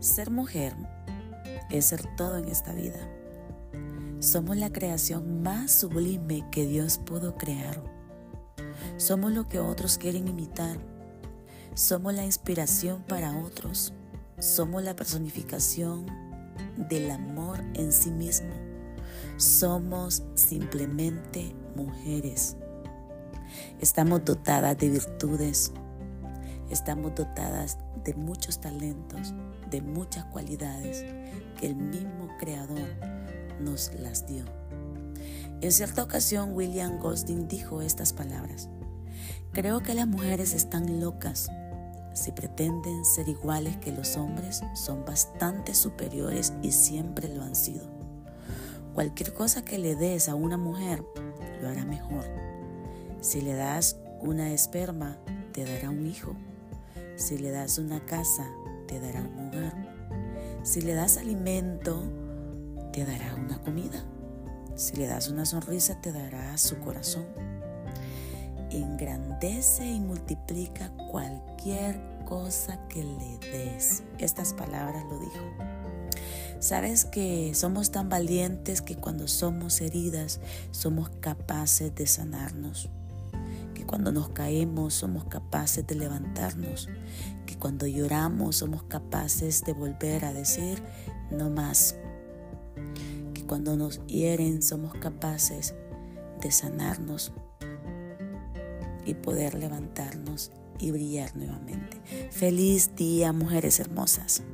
Ser mujer es ser todo en esta vida. Somos la creación más sublime que Dios pudo crear. Somos lo que otros quieren imitar. Somos la inspiración para otros. Somos la personificación del amor en sí mismo. Somos simplemente mujeres. Estamos dotadas de virtudes. Estamos dotadas de muchos talentos, de muchas cualidades que el mismo Creador nos las dio. En cierta ocasión, William Golding dijo estas palabras. Creo que las mujeres están locas. Si pretenden ser iguales que los hombres, son bastante superiores y siempre lo han sido. Cualquier cosa que le des a una mujer, lo hará mejor. Si le das una esperma, te dará un hijo. Si le das una casa, te dará un hogar. Si le das alimento, te dará una comida. Si le das una sonrisa, te dará su corazón. Engrandece y multiplica cualquier cosa que le des. Estas palabras lo dijo. Sabes que somos tan valientes que cuando somos heridas somos capaces de sanarnos cuando nos caemos somos capaces de levantarnos, que cuando lloramos somos capaces de volver a decir no más, que cuando nos hieren somos capaces de sanarnos y poder levantarnos y brillar nuevamente. Feliz día, mujeres hermosas.